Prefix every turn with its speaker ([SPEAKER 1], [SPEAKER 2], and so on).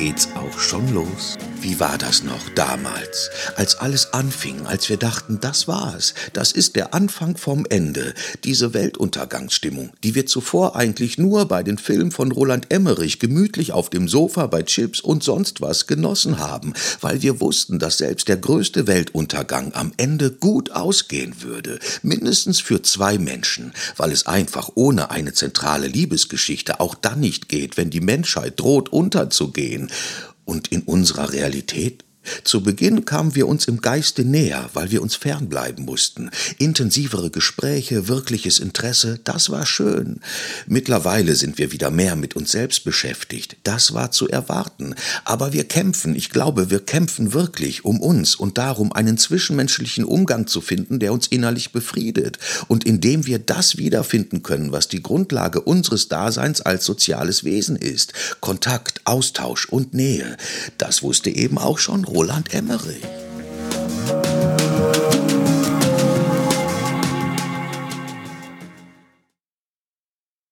[SPEAKER 1] geht's auch schon los. Wie war das noch damals, als alles anfing, als wir dachten, das war's, das ist der Anfang vom Ende, diese Weltuntergangsstimmung, die wir zuvor eigentlich nur bei den Filmen von Roland Emmerich gemütlich auf dem Sofa bei Chips und sonst was genossen haben, weil wir wussten, dass selbst der größte Weltuntergang am Ende gut ausgehen würde, mindestens für zwei Menschen, weil es einfach ohne eine zentrale Liebesgeschichte auch dann nicht geht, wenn die Menschheit droht unterzugehen. Und in unserer Realität zu Beginn kamen wir uns im Geiste näher, weil wir uns fernbleiben mussten. Intensivere Gespräche, wirkliches Interesse, das war schön. Mittlerweile sind wir wieder mehr mit uns selbst beschäftigt. Das war zu erwarten. Aber wir kämpfen, ich glaube, wir kämpfen wirklich um uns und darum, einen zwischenmenschlichen Umgang zu finden, der uns innerlich befriedet und in dem wir das wiederfinden können, was die Grundlage unseres Daseins als soziales Wesen ist. Kontakt, Austausch und Nähe. Das wusste eben auch schon Roland Emmerich.